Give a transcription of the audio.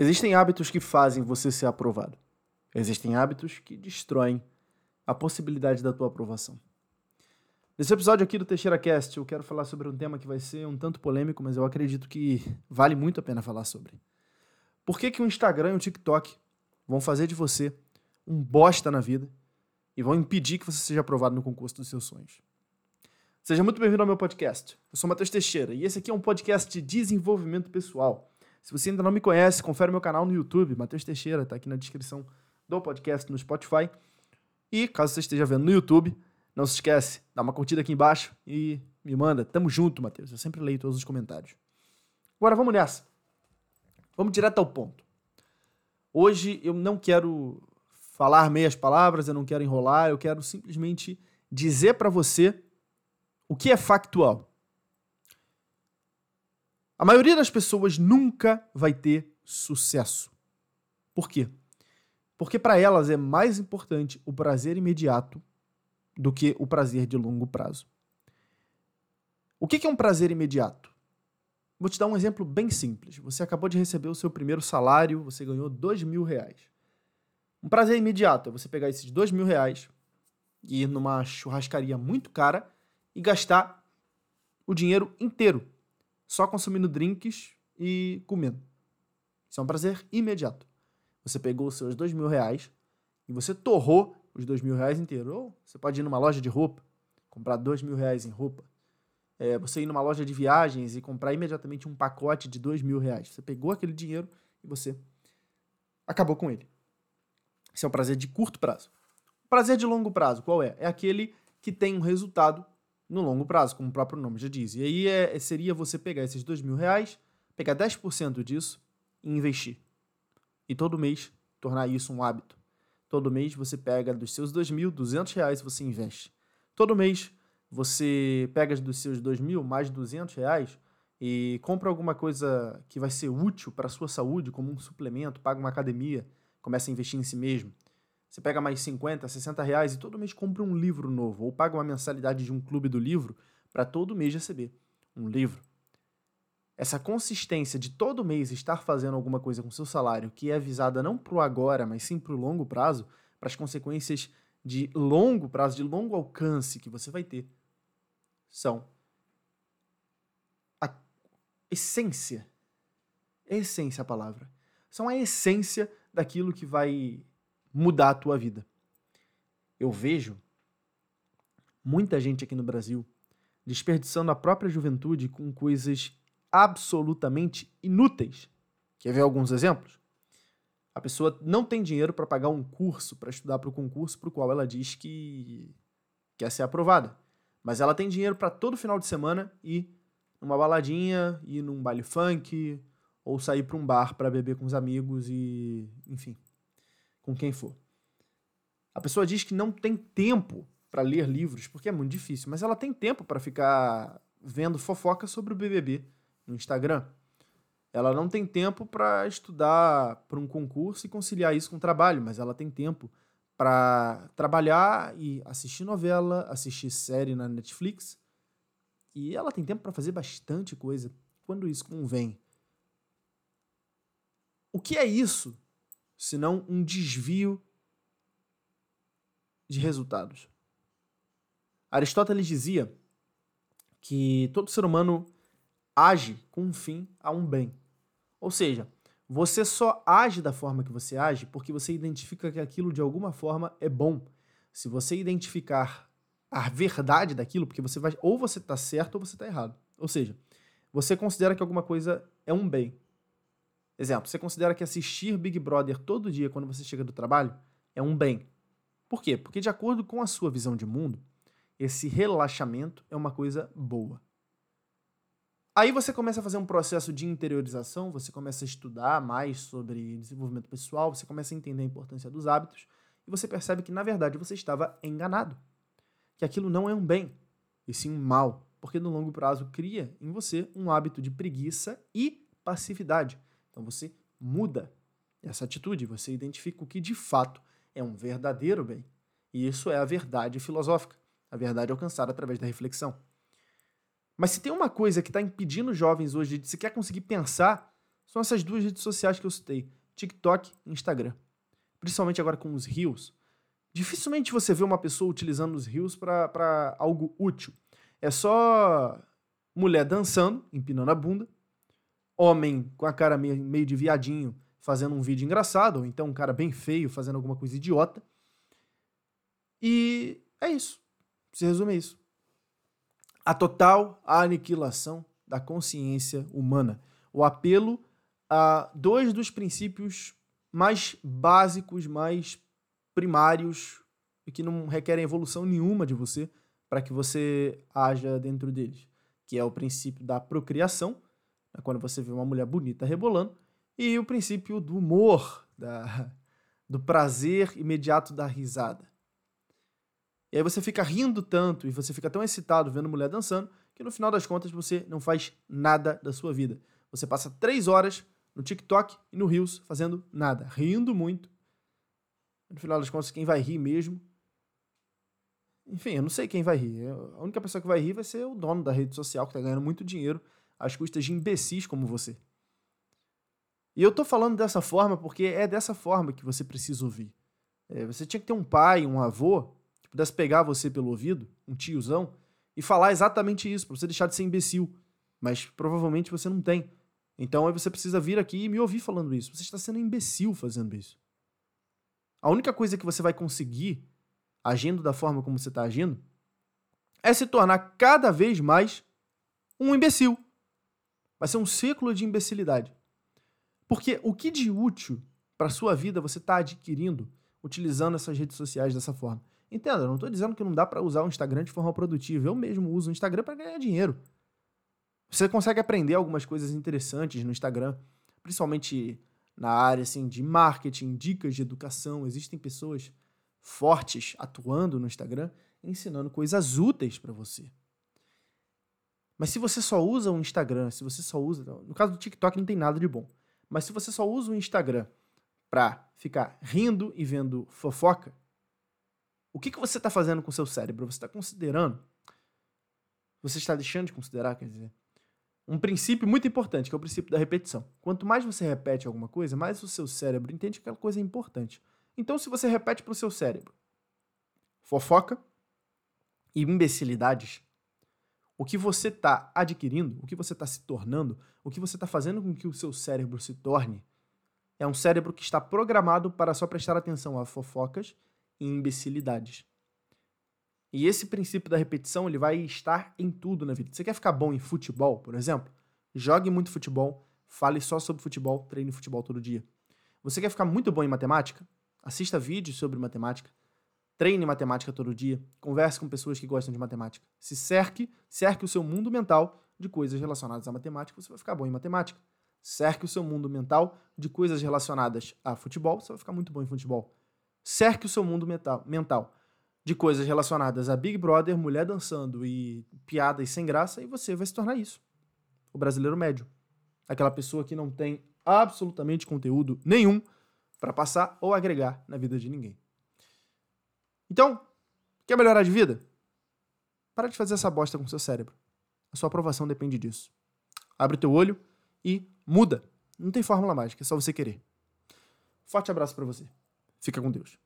Existem hábitos que fazem você ser aprovado. Existem hábitos que destroem a possibilidade da tua aprovação. Nesse episódio aqui do Teixeira Cast, eu quero falar sobre um tema que vai ser um tanto polêmico, mas eu acredito que vale muito a pena falar sobre. Por que, que o Instagram e o TikTok vão fazer de você um bosta na vida e vão impedir que você seja aprovado no concurso dos seus sonhos? Seja muito bem-vindo ao meu podcast. Eu sou Matheus Teixeira e esse aqui é um podcast de desenvolvimento pessoal. Se você ainda não me conhece, confere meu canal no YouTube, Matheus Teixeira, tá aqui na descrição do podcast no Spotify. E caso você esteja vendo no YouTube, não se esquece, dá uma curtida aqui embaixo e me manda. Tamo junto, Matheus. Eu sempre leio todos os comentários. Agora vamos nessa. Vamos direto ao ponto. Hoje eu não quero falar meias palavras, eu não quero enrolar, eu quero simplesmente dizer para você o que é factual. A maioria das pessoas nunca vai ter sucesso. Por quê? Porque para elas é mais importante o prazer imediato do que o prazer de longo prazo. O que é um prazer imediato? Vou te dar um exemplo bem simples. Você acabou de receber o seu primeiro salário, você ganhou dois mil reais. Um prazer imediato é você pegar esses dois mil reais e ir numa churrascaria muito cara e gastar o dinheiro inteiro só consumindo drinks e comendo. Isso é um prazer imediato. Você pegou os seus dois mil reais e você torrou os dois mil reais inteiro. Ou você pode ir numa loja de roupa, comprar dois mil reais em roupa. É, você ir numa loja de viagens e comprar imediatamente um pacote de dois mil reais. Você pegou aquele dinheiro e você acabou com ele. Esse é um prazer de curto prazo. Prazer de longo prazo, qual é? É aquele que tem um resultado no longo prazo, como o próprio nome já diz. E aí é, seria você pegar esses dois mil reais, pegar 10% disso e investir. E todo mês tornar isso um hábito. Todo mês você pega dos seus dois mil, duzentos reais você investe. Todo mês você pega dos seus dois mil mais duzentos reais e compra alguma coisa que vai ser útil para a sua saúde, como um suplemento, paga uma academia, começa a investir em si mesmo. Você pega mais 50, 60 reais e todo mês compra um livro novo, ou paga uma mensalidade de um clube do livro para todo mês receber um livro. Essa consistência de todo mês estar fazendo alguma coisa com seu salário que é visada não para o agora, mas sim para o longo prazo, para as consequências de longo prazo, de longo alcance que você vai ter, são a essência. Essência a palavra. São a essência daquilo que vai mudar a tua vida. Eu vejo muita gente aqui no Brasil desperdiçando a própria juventude com coisas absolutamente inúteis. Quer ver alguns exemplos? A pessoa não tem dinheiro para pagar um curso para estudar para o concurso para o qual ela diz que quer ser aprovada. Mas ela tem dinheiro para todo final de semana ir numa baladinha, ir num baile funk, ou sair para um bar para beber com os amigos e, enfim, com quem for. A pessoa diz que não tem tempo para ler livros, porque é muito difícil, mas ela tem tempo para ficar vendo fofoca sobre o BBB no Instagram. Ela não tem tempo para estudar para um concurso e conciliar isso com o trabalho, mas ela tem tempo para trabalhar e assistir novela, assistir série na Netflix. E ela tem tempo para fazer bastante coisa quando isso convém. O que é isso senão um desvio de resultados. Aristóteles dizia que todo ser humano age com um fim a um bem. Ou seja, você só age da forma que você age porque você identifica que aquilo de alguma forma é bom. Se você identificar a verdade daquilo, porque você vai ou você está certo ou você está errado. Ou seja, você considera que alguma coisa é um bem. Exemplo, você considera que assistir Big Brother todo dia quando você chega do trabalho é um bem. Por quê? Porque, de acordo com a sua visão de mundo, esse relaxamento é uma coisa boa. Aí você começa a fazer um processo de interiorização, você começa a estudar mais sobre desenvolvimento pessoal, você começa a entender a importância dos hábitos e você percebe que, na verdade, você estava enganado. Que aquilo não é um bem, e sim um mal, porque no longo prazo cria em você um hábito de preguiça e passividade. Então você muda essa atitude, você identifica o que de fato é um verdadeiro bem. E isso é a verdade filosófica, a verdade alcançada através da reflexão. Mas se tem uma coisa que está impedindo os jovens hoje de sequer conseguir pensar são essas duas redes sociais que eu citei: TikTok e Instagram. Principalmente agora com os Reels. Dificilmente você vê uma pessoa utilizando os Reels para algo útil. É só mulher dançando, empinando a bunda, homem com a cara meio, meio de viadinho fazendo um vídeo engraçado, ou então um cara bem feio fazendo alguma coisa idiota. E é isso. Se resume a isso. A total aniquilação da consciência humana. O apelo a dois dos princípios mais básicos, mais primários e que não requerem evolução nenhuma de você para que você haja dentro deles, que é o princípio da procriação, né, quando você vê uma mulher bonita rebolando, e o princípio do humor, da, do prazer imediato da risada. E aí você fica rindo tanto e você fica tão excitado vendo mulher dançando que no final das contas você não faz nada da sua vida. Você passa três horas no TikTok e no Reels fazendo nada, rindo muito. No final das contas, quem vai rir mesmo. Enfim, eu não sei quem vai rir. A única pessoa que vai rir vai ser o dono da rede social que está ganhando muito dinheiro às custas de imbecis como você. E eu tô falando dessa forma porque é dessa forma que você precisa ouvir. É, você tinha que ter um pai, um avô, que pudesse pegar você pelo ouvido, um tiozão, e falar exatamente isso, para você deixar de ser imbecil. Mas provavelmente você não tem. Então aí você precisa vir aqui e me ouvir falando isso. Você está sendo imbecil fazendo isso. A única coisa que você vai conseguir, agindo da forma como você está agindo, é se tornar cada vez mais um imbecil. Vai ser um ciclo de imbecilidade. Porque o que de útil para sua vida você está adquirindo utilizando essas redes sociais dessa forma? Entenda, eu não estou dizendo que não dá para usar o Instagram de forma produtiva. Eu mesmo uso o Instagram para ganhar dinheiro. Você consegue aprender algumas coisas interessantes no Instagram, principalmente na área assim, de marketing, dicas de educação. Existem pessoas fortes atuando no Instagram, ensinando coisas úteis para você. Mas se você só usa o Instagram, se você só usa. No caso do TikTok não tem nada de bom. Mas se você só usa o Instagram para ficar rindo e vendo fofoca, o que, que você está fazendo com o seu cérebro? Você está considerando? Você está deixando de considerar, quer dizer, um princípio muito importante, que é o princípio da repetição. Quanto mais você repete alguma coisa, mais o seu cérebro entende que aquela coisa é importante. Então, se você repete para o seu cérebro fofoca e imbecilidades, o que você está adquirindo, o que você está se tornando, o que você está fazendo com que o seu cérebro se torne, é um cérebro que está programado para só prestar atenção a fofocas e imbecilidades. E esse princípio da repetição ele vai estar em tudo na vida. Você quer ficar bom em futebol, por exemplo? Jogue muito futebol, fale só sobre futebol, treine futebol todo dia. Você quer ficar muito bom em matemática? Assista vídeos sobre matemática, Treine matemática todo dia, converse com pessoas que gostam de matemática. Se cerque, cerque o seu mundo mental de coisas relacionadas à matemática, você vai ficar bom em matemática. Cerque o seu mundo mental de coisas relacionadas a futebol, você vai ficar muito bom em futebol. Cerque o seu mundo mental, mental de coisas relacionadas a Big Brother, mulher dançando e piadas sem graça, e você vai se tornar isso. O brasileiro médio. Aquela pessoa que não tem absolutamente conteúdo nenhum para passar ou agregar na vida de ninguém. Então, quer melhorar de vida? Para de fazer essa bosta com seu cérebro. A sua aprovação depende disso. Abre o teu olho e muda. Não tem fórmula mágica, é só você querer. Forte abraço para você. Fica com Deus.